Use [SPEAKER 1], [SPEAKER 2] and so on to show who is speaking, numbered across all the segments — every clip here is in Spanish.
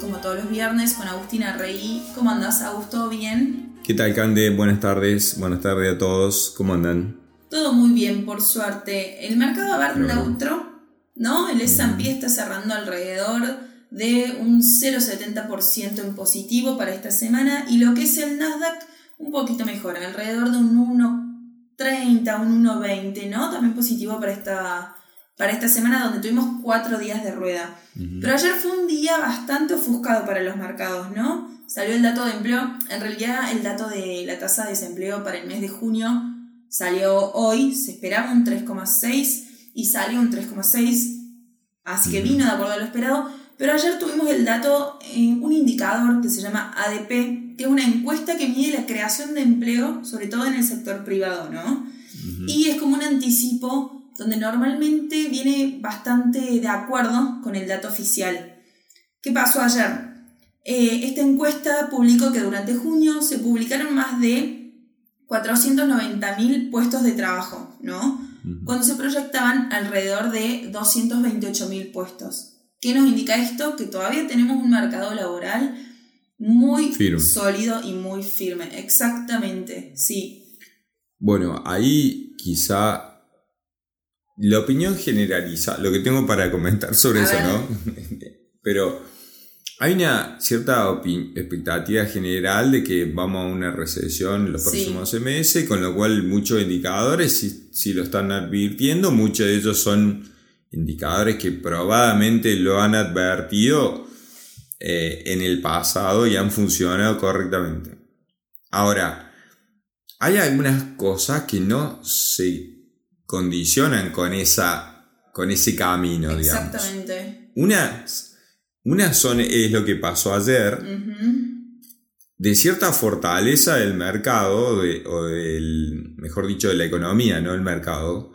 [SPEAKER 1] Como todos los viernes, con Agustina Rey. ¿Cómo andás, Augusto? ¿Bien?
[SPEAKER 2] ¿Qué tal, Cande? Buenas tardes. Buenas tardes a todos. ¿Cómo andan?
[SPEAKER 1] Todo muy bien, por suerte. El mercado va a ver neutro, ¿no? El S&P está cerrando alrededor de un 0,70% en positivo para esta semana y lo que es el Nasdaq un poquito mejor, alrededor de un 1,30, un 1,20, ¿no? También positivo para esta para esta semana donde tuvimos cuatro días de rueda. Pero ayer fue un día bastante ofuscado para los mercados, ¿no? Salió el dato de empleo, en realidad el dato de la tasa de desempleo para el mes de junio salió hoy, se esperaba un 3,6 y salió un 3,6, así que vino de acuerdo a lo esperado, pero ayer tuvimos el dato, en un indicador que se llama ADP, que es una encuesta que mide la creación de empleo, sobre todo en el sector privado, ¿no? Y es como un anticipo donde normalmente viene bastante de acuerdo con el dato oficial. ¿Qué pasó ayer? Eh, esta encuesta publicó que durante junio se publicaron más de 490.000 puestos de trabajo, ¿no? Cuando se proyectaban alrededor de 228.000 puestos. ¿Qué nos indica esto? Que todavía tenemos un mercado laboral muy sólido y muy firme. Exactamente, sí.
[SPEAKER 2] Bueno, ahí quizá la opinión generaliza, lo que tengo para comentar sobre eso, ¿no? Pero hay una cierta expectativa general de que vamos a una recesión en los próximos meses, con lo cual muchos indicadores si, lo están advirtiendo, muchos de ellos son indicadores que probablemente lo han advertido eh, en el pasado y han funcionado correctamente. Ahora, hay algunas cosas que no se condicionan con, esa, con ese camino,
[SPEAKER 1] Exactamente.
[SPEAKER 2] Una, una son, es lo que pasó ayer, de cierta fortaleza del mercado, o del, mejor dicho, de la economía, no el mercado,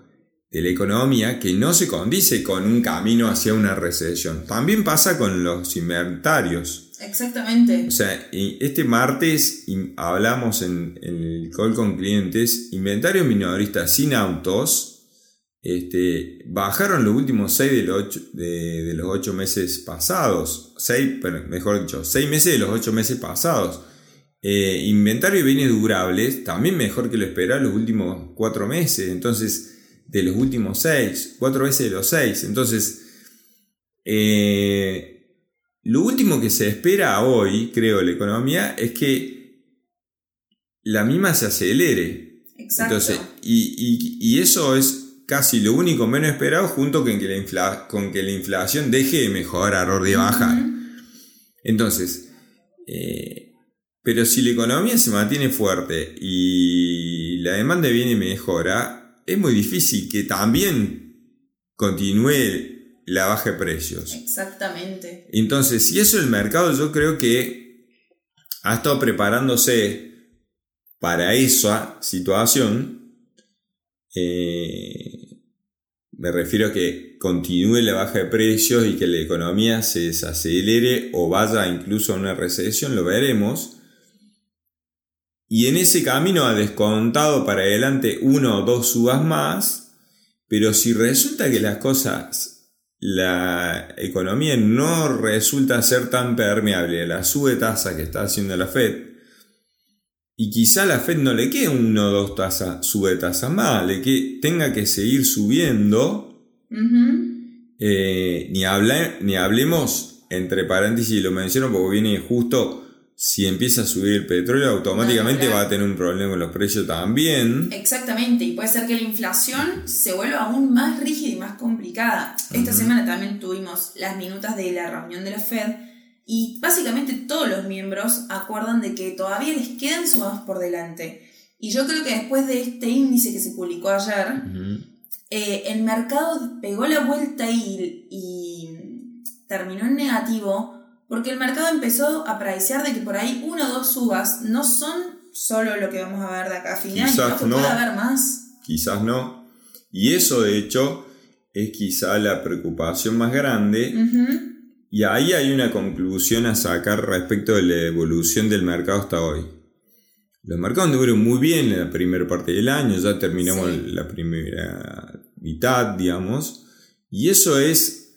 [SPEAKER 2] de la economía que no se condice con un camino hacia una recesión. También pasa con los inventarios.
[SPEAKER 1] Exactamente.
[SPEAKER 2] O sea, este martes hablamos en, el call con clientes, inventarios minoristas sin autos, este, bajaron los últimos 6 de los 8, de, los 8 meses pasados. 6, mejor dicho, 6 meses de los 8 meses pasados. Eh, inventario de bienes durables, también mejor que lo esperado los últimos 4 meses. Entonces, de los últimos 6, 4 veces de los 6. Entonces, eh, lo último que se espera hoy, creo, la economía, es que la misma se acelere.
[SPEAKER 1] Exacto. Entonces,
[SPEAKER 2] y, eso es casi lo único menos esperado junto con que la, con que la inflación deje de mejorar o de bajar. Entonces, eh, pero si la economía se mantiene fuerte y la demanda viene y mejora, es muy difícil que también continúe la baja de precios.
[SPEAKER 1] Exactamente.
[SPEAKER 2] Entonces, si eso el mercado, yo creo que ha estado preparándose para esa situación. Eh, me refiero a que continúe la baja de precios y que la economía se desacelere o vaya incluso a una recesión, lo veremos. Y en ese camino ha descontado para adelante uno o dos subas más, pero si resulta que las cosas la economía no resulta ser tan permeable a la sube tasa que está haciendo la Fed, y quizá a la Fed no le quede uno o dos tasas, sube tasa más, le que tenga que seguir subiendo, eh, ni, ni hablemos, entre paréntesis, lo menciono porque viene justo si empieza a subir el petróleo, automáticamente va a tener un problema con los precios también.
[SPEAKER 1] Exactamente, y puede ser que la inflación se vuelva aún más rígida y más complicada. Esta semana también tuvimos las minutas de la reunión de la Fed y básicamente todos los miembros acuerdan de que todavía les quedan subas por delante. Y yo creo que después de este índice que se publicó ayer, eh, el mercado pegó la vuelta y, y terminó en negativo porque el mercado empezó a pricear de que por ahí una o dos subas no son solo lo que vamos a ver de acá a fin de año, que puede haber más.
[SPEAKER 2] Quizás no. Y eso de hecho es quizá la preocupación más grande. Y ahí hay una conclusión a sacar respecto de la evolución del mercado hasta hoy. Los mercados anduvieron muy bien en la primera parte del año, ya terminamos la primera mitad, digamos. Y eso es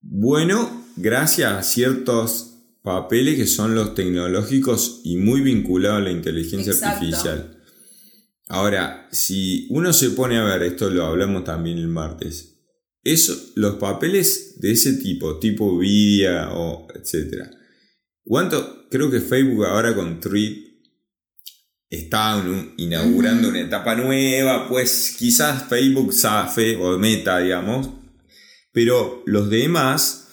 [SPEAKER 2] bueno gracias a ciertos papeles que son los tecnológicos y muy vinculados a la inteligencia artificial. Ahora, si uno se pone a ver, esto lo hablamos también el martes, eso, los papeles de ese tipo, tipo Vidia o etcétera. ¿Cuánto? Creo que Facebook ahora con Tweet está inaugurando una etapa nueva, pues quizás Facebook safe o Meta, digamos, pero los demás,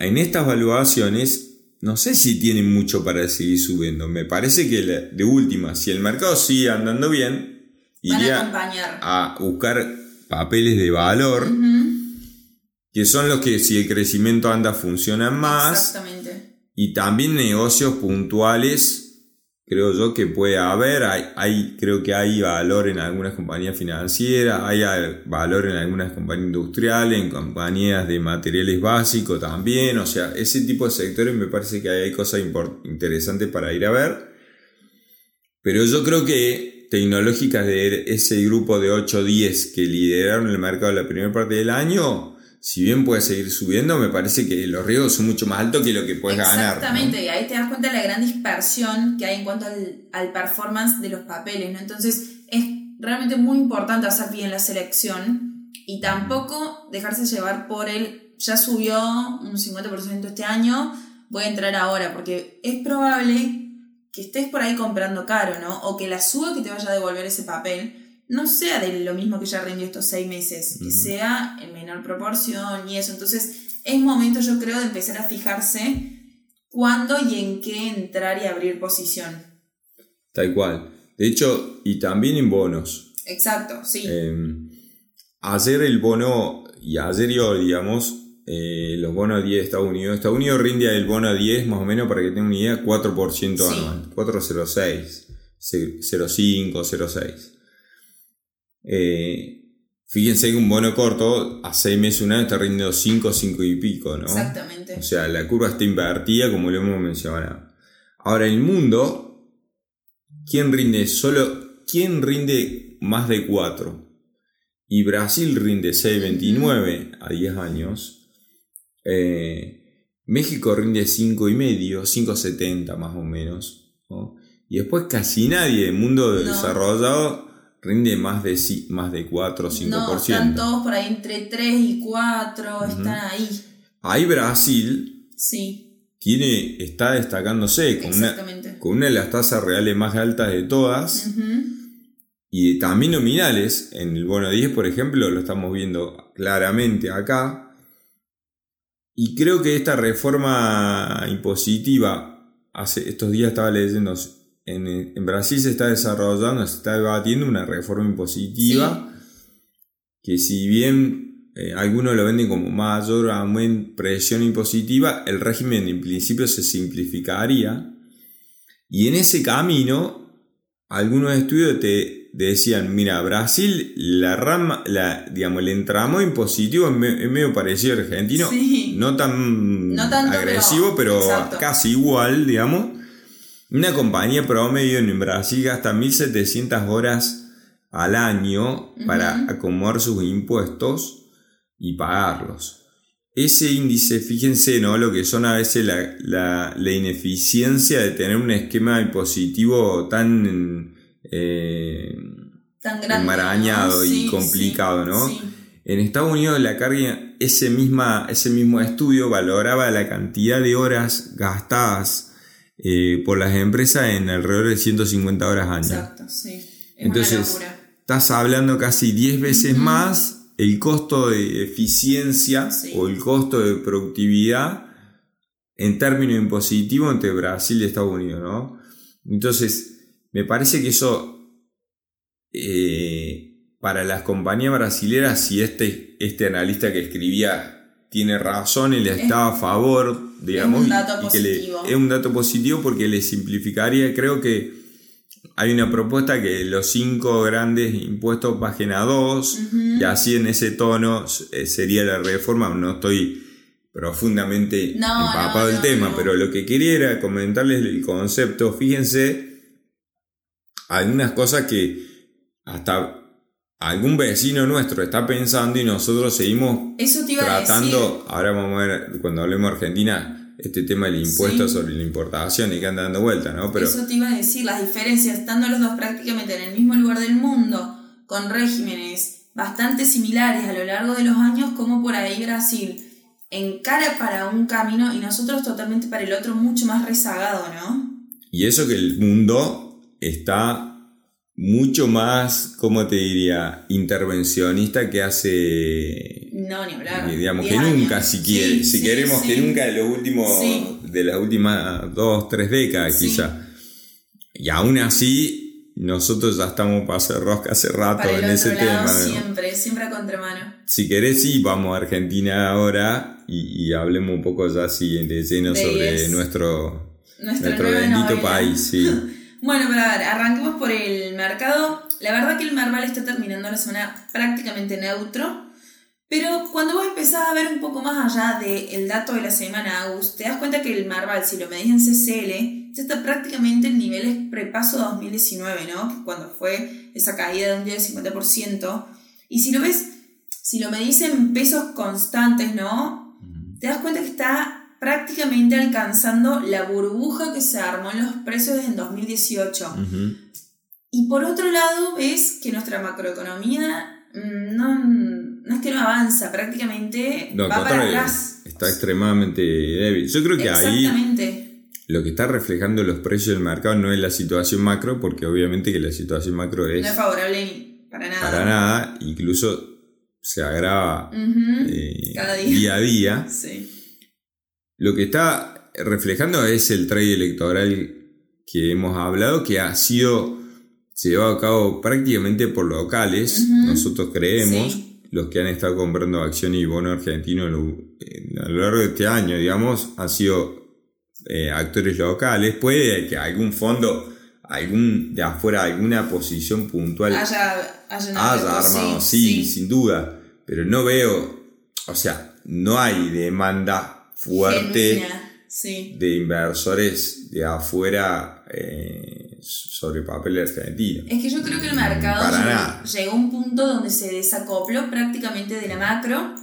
[SPEAKER 2] en estas evaluaciones, no sé si tienen mucho para seguir subiendo. Me parece que de última, si el mercado sigue andando bien, iría a, buscar papeles de valor, que son los que si el crecimiento anda funcionan más.
[SPEAKER 1] Exactamente.
[SPEAKER 2] Y también negocios puntuales creo yo que puede haber, hay, creo que hay valor en algunas compañías financieras, hay valor en algunas compañías industriales, en compañías de materiales básicos también, o sea, ese tipo de sectores me parece que hay cosas interesantes para ir a ver, pero yo creo que tecnológicas de ese grupo de 8 o 10 que lideraron el mercado la primera parte del año, si bien puede seguir subiendo, me parece que los riesgos son mucho más altos que lo que puedes ganar.
[SPEAKER 1] Exactamente, y ahí te das cuenta de la gran dispersión que hay en cuanto al, performance de los papeles, ¿no? Entonces es realmente muy importante hacer bien la selección y tampoco dejarse llevar por el, ya subió un 50% este año, voy a entrar ahora, porque es probable que estés por ahí comprando caro, ¿no? O que la suba que te vaya a devolver ese papel no sea de lo mismo que ya rindió estos seis meses, que sea en menor proporción y eso. Entonces es momento yo creo de empezar a fijarse cuándo y en qué entrar y abrir posición.
[SPEAKER 2] Tal cual. De hecho, y también en bonos.
[SPEAKER 1] Exacto, sí.
[SPEAKER 2] Em, ayer el bono, y ayer yo, digamos, eh, los bonos 10 de Estados Unidos. Estados Unidos rinde el bono 10 más o menos, para que tengan una idea, 4% anual. 4,06, 0,5, 0,6. Eh, fíjense que un bono corto a 6 meses, un año está rindiendo 5, 5 y pico, ¿no?
[SPEAKER 1] Exactamente.
[SPEAKER 2] O sea, la curva está invertida como lo hemos mencionado. Ahora, el mundo, ¿quién rinde solo? ¿Quién rinde más de 4? Y Brasil rinde 6,29 a 10 años. Eh, México rinde 5,5, 5,70 más o menos. Y después casi nadie del mundo desarrollado rinde más de, más de 4 o 5%. No,
[SPEAKER 1] están todos por ahí entre 3 y 4, están ahí.
[SPEAKER 2] Ahí Brasil
[SPEAKER 1] sí.
[SPEAKER 2] tiene, está destacándose con una, con una de las tasas reales más altas de todas. Y también nominales, en el bono 10, por ejemplo, lo estamos viendo claramente acá. Y creo que esta reforma impositiva, hace estos días estaba leyendo en, Brasil se está desarrollando, se está debatiendo una reforma impositiva que si bien eh, algunos lo venden como mayor presión impositiva, el régimen en principio se simplificaría. Y en ese camino algunos estudios te decían, mira, Brasil, la rama, la, digamos, el entramo impositivo es, medio parecido al argentino, no tan agresivo, pero casi igual, digamos. Una compañía promedio en Brasil gasta 1.700 horas al año para acomodar sus impuestos y pagarlos. Ese índice, fíjense, ¿no? Lo que son a veces la, ineficiencia de tener un esquema impositivo tan, eh, enmarañado y complicado, ¿no? En Estados Unidos la carga, ese, misma, ese mismo estudio valoraba la cantidad de horas gastadas eh, por las empresas en alrededor de 150 horas año.
[SPEAKER 1] Exacto, sí.
[SPEAKER 2] Entonces, estás hablando casi 10 veces más el costo de eficiencia o el costo de productividad en términos impositivos entre Brasil y Estados Unidos, ¿no? Entonces, me parece que eso, eh, para las compañías brasileras, si este, este analista que escribía tiene razón y le está a favor, digamos.
[SPEAKER 1] Es un dato positivo.
[SPEAKER 2] es un dato positivo porque le simplificaría, creo que hay una propuesta que los cinco grandes impuestos bajen a dos, y así en ese tono eh, sería la reforma, no estoy profundamente empapado del tema, pero lo que quería era comentarles el concepto, fíjense, algunas cosas que hasta algún vecino nuestro está pensando y nosotros seguimos
[SPEAKER 1] Eso te iba
[SPEAKER 2] tratando, ahora vamos a ver cuando hablemos de Argentina, este tema del impuesto sobre la importación y que anda dando vuelta, ¿no?
[SPEAKER 1] Pero, Eso te iba a decir, las diferencias, estando los dos prácticamente en el mismo lugar del mundo, con regímenes bastante similares a lo largo de los años, como por ahí Brasil encara para un camino y nosotros totalmente para el otro, mucho más rezagado, ¿no?
[SPEAKER 2] Y eso que el mundo está mucho más, ¿cómo te diría?, intervencionista que hace...
[SPEAKER 1] No, ni hablar.
[SPEAKER 2] Digamos que nunca, si, quiere, si queremos que nunca de los últimos, de las últimas dos, tres décadas quizá. Y aún así, nosotros ya estamos para hacer rosca hace rato en ese tema.
[SPEAKER 1] Siempre, siempre a contramano.
[SPEAKER 2] Si querés, sí, vamos a Argentina ahora y, hablemos un poco ya así de lleno sobre nuestro, nuestro bendito país. Sí.
[SPEAKER 1] Bueno, pero a ver, arranquemos por el mercado. La verdad que el Marval está terminando la semana prácticamente neutro. Pero cuando vos empezás a ver un poco más allá del dato de la semana, Agus, te das cuenta que el Marval, si lo medís en CCL, ya está prácticamente en niveles prepaso 2019, ¿no? Cuando fue esa caída de un día del 50%. Y si lo ves, si lo medís en pesos constantes, ¿no? Te das cuenta que está prácticamente alcanzando la burbuja que se armó en los precios en 2018. Y por otro lado, ves que nuestra macroeconomía mm, no, es que no avanza, prácticamente va para atrás.
[SPEAKER 2] Está extremadamente débil. Yo creo que ahí lo que está reflejando los precios del mercado no es la situación macro, porque obviamente que la situación macro es...
[SPEAKER 1] No es favorable para nada.
[SPEAKER 2] Para nada, incluso se agrava eh, día. a día.
[SPEAKER 1] Sí.
[SPEAKER 2] Lo que está reflejando es el trade electoral que hemos hablado, que ha sido llevado a cabo prácticamente por locales, nosotros creemos, los que han estado comprando acciones y bonos argentinos a lo largo de este año, digamos, han sido eh, actores locales. Puede que algún fondo, algún de afuera, alguna posición puntual
[SPEAKER 1] haya,
[SPEAKER 2] armado, sí, sin duda, pero no veo, o sea, no hay demanda fuerte de inversores de afuera eh, sobre papel argentino.
[SPEAKER 1] Es que yo creo que el mercado llegó, a un punto donde se desacopló prácticamente de la macro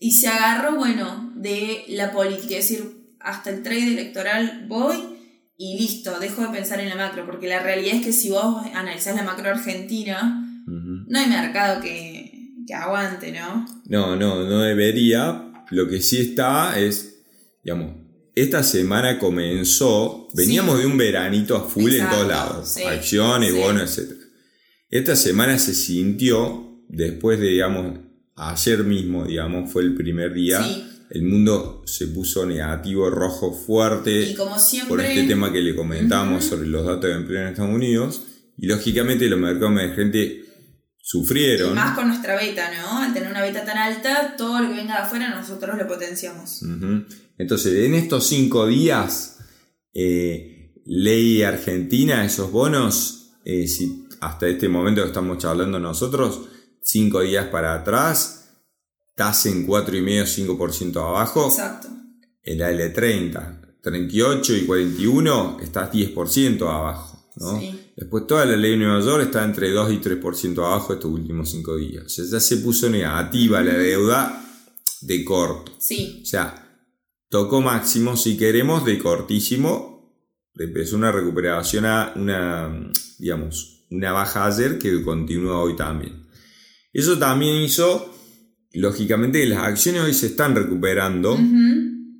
[SPEAKER 1] y se agarró, bueno, de la política. Es decir, hasta el trade electoral voy y listo, dejo de pensar en la macro, porque la realidad es que si vos analizás la macro argentina, no hay mercado que, que aguante, ¿no?
[SPEAKER 2] No, no, no debería. Lo que sí está es digamos, esta semana comenzó, veníamos de un veranito a full en todos lados, acciones, bonos, etc. Esta semana se sintió, después de, digamos, ayer mismo, digamos, fue el primer día, el mundo se puso negativo, rojo fuerte, por este tema que le comentábamos sobre los datos de empleo en Estados Unidos, y lógicamente los mercados emergentes sufrieron.
[SPEAKER 1] más con nuestra beta, ¿no? Al tener una beta tan alta, todo lo que venga de afuera nosotros lo potenciamos.
[SPEAKER 2] Entonces, en estos cinco días, eh, ley argentina, esos bonos, eh, si hasta este momento que estamos charlando nosotros, cinco días para atrás, estás en 4,5-5% abajo.
[SPEAKER 1] Exacto.
[SPEAKER 2] El AL30, 38 y 41, estás 10% abajo. Después toda la ley de Nueva York está entre 2 y 3% abajo estos últimos cinco días. O sea, ya se puso negativa la deuda de corto.
[SPEAKER 1] Sí.
[SPEAKER 2] O sea, tocó máximo, si queremos, de cortísimo. Empezó una recuperación a una, digamos, una baja ayer que continúa hoy también. Eso también hizo, lógicamente, que las acciones hoy se están recuperando.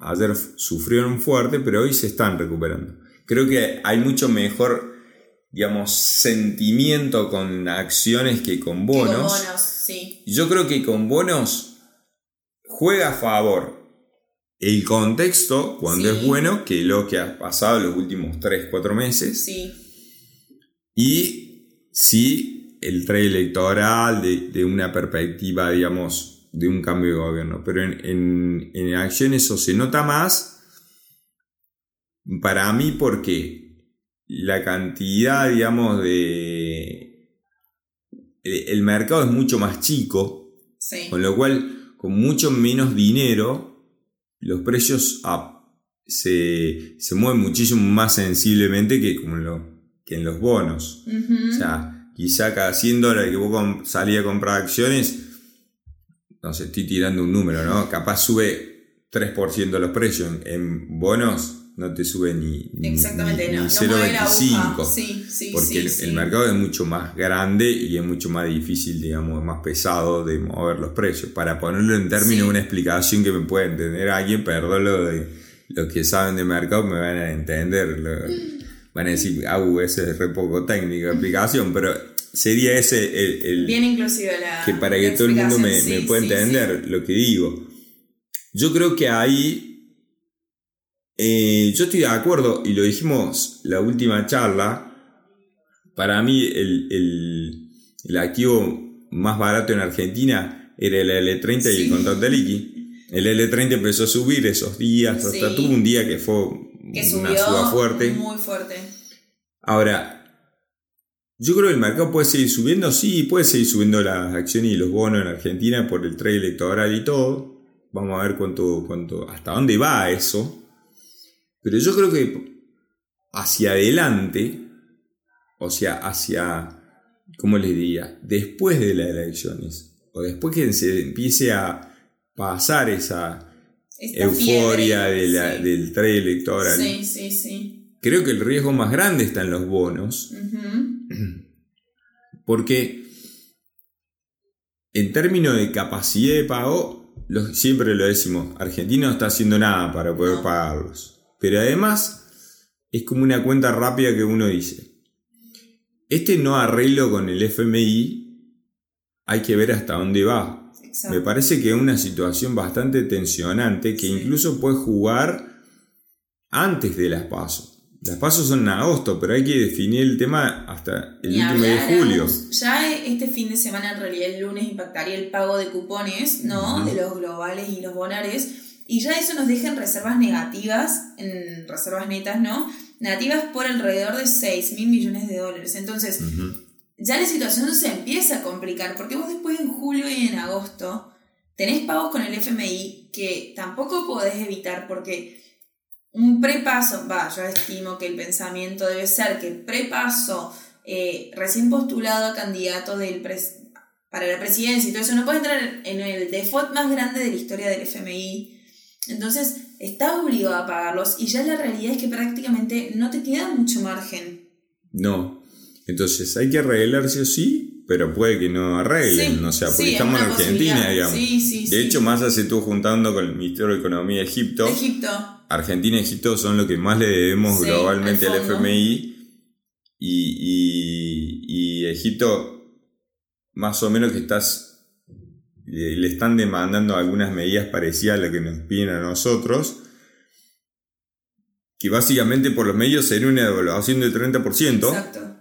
[SPEAKER 2] Ayer sufrieron fuerte, pero hoy se están recuperando. Creo que hay mucho mejor, digamos, sentimiento con acciones que con bonos. Con
[SPEAKER 1] bonos sí.
[SPEAKER 2] Yo creo que con bonos juega a favor el contexto, cuando es bueno, que lo que ha pasado los últimos 3, 4 meses.
[SPEAKER 1] Sí.
[SPEAKER 2] Y sí, el trade electoral de, una perspectiva, digamos, de un cambio de gobierno. Pero en, en, acción eso se nota más para mí porque la cantidad, digamos, de... El mercado es mucho más chico, con lo cual, con mucho menos dinero, los precios se, mueven muchísimo más sensiblemente que, como lo, que en los bonos. O sea, quizá cada 100 dólares que vos salías a comprar acciones, no sé, estoy tirando un número, ¿no? Capaz sube 3% los precios. En bonos no te sube ni, ni,
[SPEAKER 1] Exactamente, no,
[SPEAKER 2] 0,25.
[SPEAKER 1] Sí, sí,
[SPEAKER 2] porque
[SPEAKER 1] sí,
[SPEAKER 2] el, mercado es mucho más grande y es mucho más difícil, digamos, más pesado de mover los precios. Para ponerlo en términos, una explicación que me pueda entender alguien, perdón, lo de, los que saben de mercado me van a entender. lo- van a decir, ah, uh, ese es re poco técnico explicación, pero sería ese el, el-
[SPEAKER 1] Bien inclusive la.
[SPEAKER 2] que para que todo el mundo me, me pueda entender lo que digo. Yo creo que ahí, eh, yo estoy de acuerdo, y lo dijimos la última charla, para mí el, el- el activo más barato en Argentina era el L30 y el contrato liqui. El L30 empezó a subir esos días, hasta tuvo un día que fue
[SPEAKER 1] Que
[SPEAKER 2] una suba fuerte.
[SPEAKER 1] muy fuerte.
[SPEAKER 2] Ahora, yo creo que el mercado puede seguir subiendo, sí, puede seguir subiendo las acciones y los bonos en Argentina por el trade electoral y todo. Vamos a ver cuánto, cuánto, hasta dónde va eso. Pero yo creo que hacia adelante, o sea, hacia, ¿cómo les diría? Después de las elecciones, o después que se empiece a pasar esa
[SPEAKER 1] Esta
[SPEAKER 2] euforia
[SPEAKER 1] fiebre,
[SPEAKER 2] de la-
[SPEAKER 1] sí.
[SPEAKER 2] del trade electoral,
[SPEAKER 1] Sí, sí, sí.
[SPEAKER 2] creo que el riesgo más grande está en los bonos. Porque en términos de capacidad de pago, siempre lo decimos, Argentina no está haciendo nada para poder
[SPEAKER 1] No.
[SPEAKER 2] pagarlos. Pero además es como una cuenta rápida que uno dice. Este no arreglo con el FMI, hay que ver hasta dónde va.
[SPEAKER 1] Exacto.
[SPEAKER 2] Me parece que es una situación bastante tensionante que
[SPEAKER 1] Sí.
[SPEAKER 2] incluso puede jugar antes de las pasos. Las pasos son en agosto, pero hay que definir el tema hasta el último de julio.
[SPEAKER 1] Ya este fin de semana, en realidad el lunes, impactaría el pago de cupones, ¿no? De los globales y los bonares. Y ya eso nos deja en reservas negativas, en reservas netas, ¿no? Negativas por alrededor de 6 mil millones de dólares. Entonces, ya la situación se empieza a complicar, porque vos después en julio y en agosto tenés pagos con el FMI que tampoco podés evitar porque un prepaso, va, yo estimo que el pensamiento debe ser que prepaso eh, recién postulado a candidato del pres- para la presidencia y todo eso no puede entrar en el default más grande de la historia del FMI. Entonces, estás obligado a pagarlos y ya la realidad es que prácticamente no te queda mucho margen.
[SPEAKER 2] No. Entonces hay que arreglar sí o sí, pero puede que no arreglen.
[SPEAKER 1] Sí,
[SPEAKER 2] o sea, porque
[SPEAKER 1] sí, es
[SPEAKER 2] estamos en Argentina, digamos.
[SPEAKER 1] Sí, sí,
[SPEAKER 2] de hecho, Massa se estuvo juntando con el Ministerio de Economía de Egipto.
[SPEAKER 1] Egipto.
[SPEAKER 2] Argentina y Egipto son lo que más le debemos globalmente
[SPEAKER 1] al.
[SPEAKER 2] FMI. Y, y- y Egipto, más o menos que estás. Le le están demandando algunas medidas parecidas a las que nos piden a nosotros. Que básicamente por los medios sería una devaluación del 30%.
[SPEAKER 1] Exacto.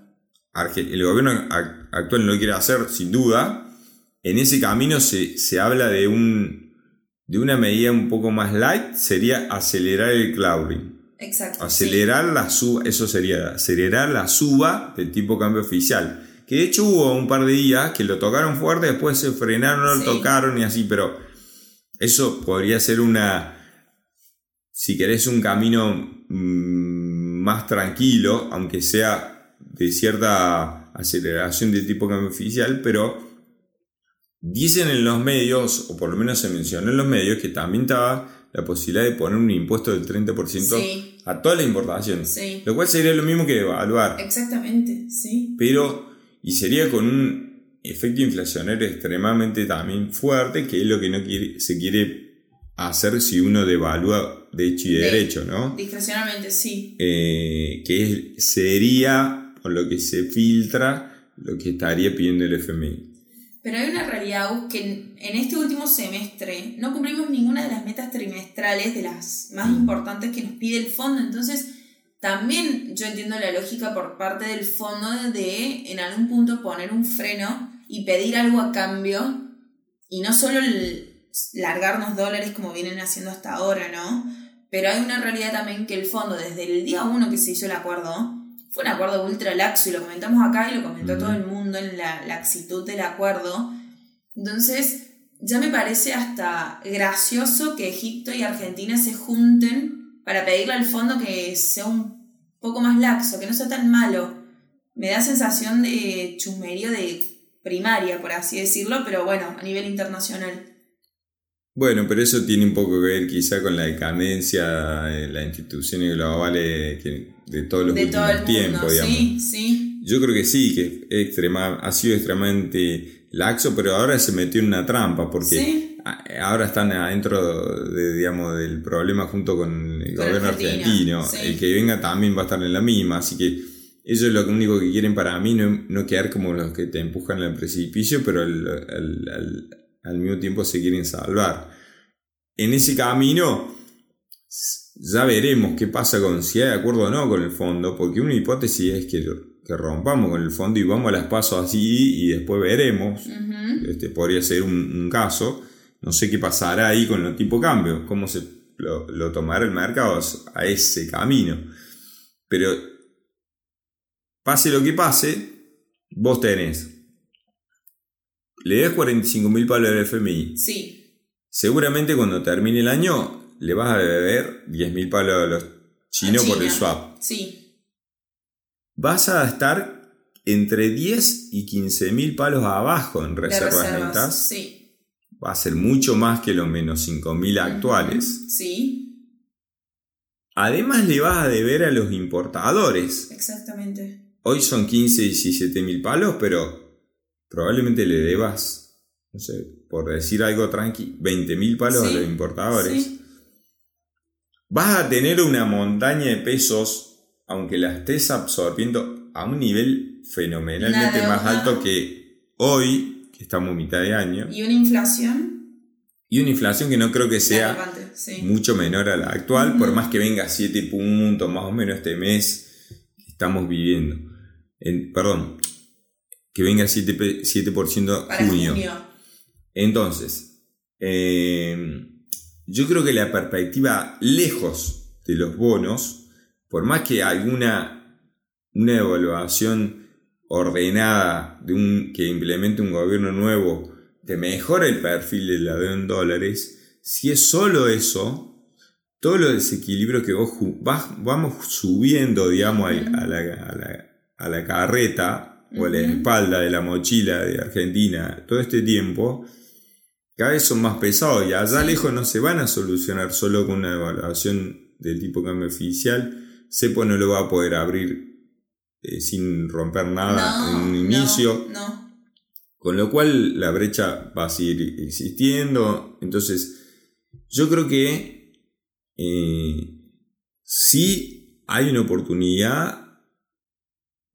[SPEAKER 2] El gobierno ac- actual no lo quiere hacer, sin duda. En ese camino se, se habla de, un, de una medida un poco más light, sería acelerar el clouding.
[SPEAKER 1] Exacto.
[SPEAKER 2] Acelerar la suba, eso sería acelerar la suba del tipo de cambio oficial. Que de hecho hubo un par de días que lo tocaron fuerte, después se frenaron, no lo
[SPEAKER 1] Sí.
[SPEAKER 2] tocaron y así, pero eso podría ser una, si querés, un camino mm, más tranquilo, aunque sea de cierta aceleración del tipo de cambio oficial, pero dicen en los medios, o por lo menos se mencionó en los medios, que también estaba la posibilidad de poner un impuesto del 30%
[SPEAKER 1] Sí.
[SPEAKER 2] a todas las importaciones.
[SPEAKER 1] Sí.
[SPEAKER 2] Lo cual sería lo mismo que evaluar,
[SPEAKER 1] Exactamente, sí.
[SPEAKER 2] pero y sería con un efecto inflacionario extremadamente también fuerte, que es lo que no quiere, se quiere hacer si uno devalúa de hecho y de
[SPEAKER 1] De-
[SPEAKER 2] derecho, ¿no?
[SPEAKER 1] Discrecionalmente, sí.
[SPEAKER 2] Eh, que sería, por lo que se filtra, lo que estaría pidiendo el FMI.
[SPEAKER 1] Pero hay una realidad, que en, en este último semestre no cumplimos ninguna de las metas trimestrales de las más
[SPEAKER 2] Mm.
[SPEAKER 1] importantes que nos pide el fondo. Entonces, también yo entiendo la lógica por parte del fondo de en algún punto poner un freno y pedir algo a cambio y no solo el largarnos dólares como vienen haciendo hasta ahora, ¿no? Pero hay una realidad también que el fondo, desde el día uno que se hizo el acuerdo, fue un acuerdo ultra laxo y lo comentamos acá y lo comentó todo el mundo en la laxitud del acuerdo. Entonces, ya me parece hasta gracioso que Egipto y Argentina se junten para pedirle al fondo que sea un poco más laxo, que no sea tan malo. me da sensación de chusmerío de primaria, por así decirlo, pero bueno, a nivel internacional.
[SPEAKER 2] Bueno, pero eso tiene un poco que ver quizá con la decadencia de las instituciones globales de todos los últimos tiempos, digamos.
[SPEAKER 1] Sí, sí.
[SPEAKER 2] Yo creo que sí, que extrema, ha sido extremadamente laxo, pero ahora se metió en una trampa, porque ahora están adentro de, digamos, del problema junto con el gobierno argentino. El que venga también va a estar en la misma, así que ellos lo único que quieren para mí no, no quedar como los que te empujan al precipicio, pero al, al mismo tiempo se quieren salvar. En ese camino ya veremos qué pasa con si hay acuerdo o no con el fondo, porque una hipótesis es que, que rompamos con el fondo y vamos a las pasos así y después veremos. este, podría ser un, caso. No sé qué pasará ahí con el tipo de cambio, cómo se lo, lo tomará el mercado a ese camino. Pero pase lo que pase, vos tenés. Le das 45 mil palos al FMI.
[SPEAKER 1] Sí.
[SPEAKER 2] Seguramente cuando termine el año le vas a deber 10.000 palos a los chinos por el swap.
[SPEAKER 1] Sí.
[SPEAKER 2] Vas a estar entre 10 y 15.000 palos abajo en reservas, netas.
[SPEAKER 1] Sí.
[SPEAKER 2] Va a ser mucho más que los menos 5.000 actuales.
[SPEAKER 1] Sí.
[SPEAKER 2] Además le vas a deber a los importadores.
[SPEAKER 1] Exactamente.
[SPEAKER 2] Hoy son 15, 17 mil palos, pero probablemente le debas, no sé, por decir algo tranqui, 20 mil palos a los importadores. Sí vas a tener una montaña de pesos, aunque la estés absorbiendo a un nivel fenomenalmente más alto que hoy, que estamos a mitad de año.
[SPEAKER 1] ¿Y una inflación?
[SPEAKER 2] Y una inflación que no creo que sea mucho menor a la actual, por más que venga a 7 puntos más o menos este mes que estamos viviendo. perdón, que venga a 7%, 7 junio. junio. Entonces, eh, yo creo que la perspectiva lejos de los bonos, por más que alguna una evaluación ordenada de un, que implemente un gobierno nuevo te mejora el perfil de la deuda en dólares, si es solo eso, todo lo desequilibrio que vos vamos subiendo, digamos, a, la, a, la, carreta o a la espalda de la mochila de Argentina todo este tiempo, cada vez son más pesados y allá lejos no se van a solucionar solo con una evaluación del tipo cambio oficial. CEPO no lo va a poder abrir eh, sin romper nada en un inicio. Con lo cual la brecha va a seguir existiendo. Entonces, yo creo que eh, sí hay una oportunidad,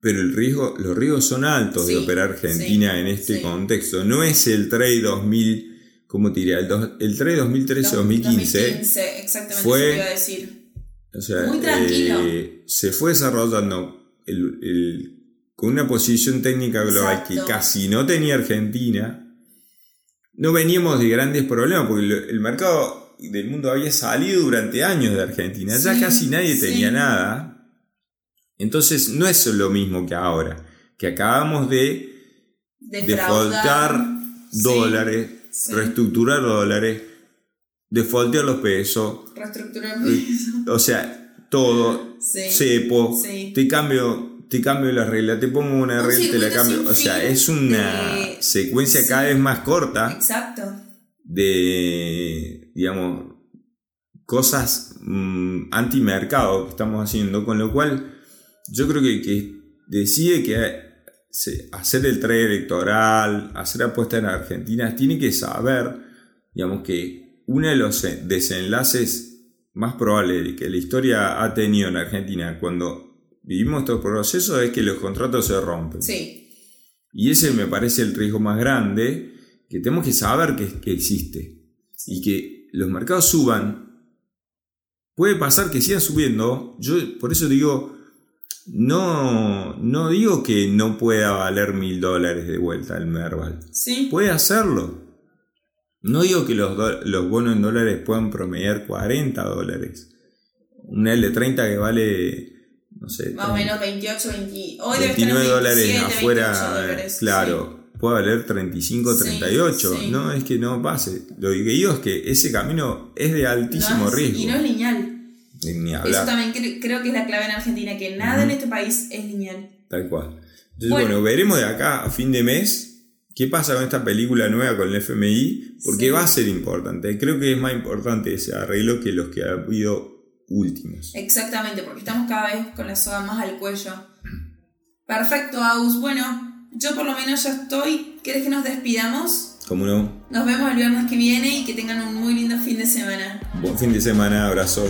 [SPEAKER 2] pero el riesgo, los riesgos son altos de operar Argentina en este contexto. No es el trade 2000 ¿cómo te diría? El, el 3 2013-2015
[SPEAKER 1] exactamente fue, iba a decir. Muy tranquilo.
[SPEAKER 2] Eh, se fue desarrollando con una posición técnica global que casi no tenía Argentina. No veníamos de grandes problemas porque el, mercado del mundo había salido durante años de Argentina. ya casi nadie tenía nada. Entonces no es lo mismo que ahora, que acabamos de defaultar dólares reestructurar dólares, defaultear los pesos.
[SPEAKER 1] Reestructurar pesos. O
[SPEAKER 2] sea, todo, cepo, te cambio, te cambio la regla, te pongo una regla, te la cambio. O sea, es una secuencia cada vez más corta.
[SPEAKER 1] Exacto.
[SPEAKER 2] De, digamos, cosas mm, anti-mercado que estamos haciendo, con lo cual yo creo que, que decide que hacer el trade electoral, hacer apuestas en Argentina, tiene que saber, digamos, que uno de los desenlaces más probables que la historia ha tenido en Argentina cuando vivimos estos procesos es que los contratos se rompen.
[SPEAKER 1] Sí.
[SPEAKER 2] Y ese me parece el riesgo más grande que tenemos que saber que, que existe. Y que los mercados suban. Puede pasar que sigan subiendo. Yo por eso digo, no, no digo que no pueda valer mil dólares de vuelta el Merval.
[SPEAKER 1] Sí.
[SPEAKER 2] Puede hacerlo. No digo que los, los bonos en dólares puedan promediar 40 dólares. Un L30 que vale, no sé.
[SPEAKER 1] Más o menos 28, 20,
[SPEAKER 2] hoy 29 dólares afuera. claro, puede valer 35, 38. No es que no pase. Lo que digo es que ese camino es de altísimo riesgo.
[SPEAKER 1] Y no es lineal. Eso también creo que es la clave en Argentina, que nada en este país es lineal.
[SPEAKER 2] Tal cual. Entonces, bueno. veremos de acá a fin de mes qué pasa con esta película nueva con el FMI, porque va a ser importante. Creo que es más importante ese arreglo que los que ha habido últimos.
[SPEAKER 1] Exactamente, porque estamos cada vez con la soga más al cuello. Perfecto, Aus. Bueno, yo por lo menos ya estoy. ¿Quieres que nos despidamos?
[SPEAKER 2] ¿Cómo no?
[SPEAKER 1] Nos vemos el viernes que viene y que tengan un muy lindo fin de semana.
[SPEAKER 2] Buen fin de semana, abrazo.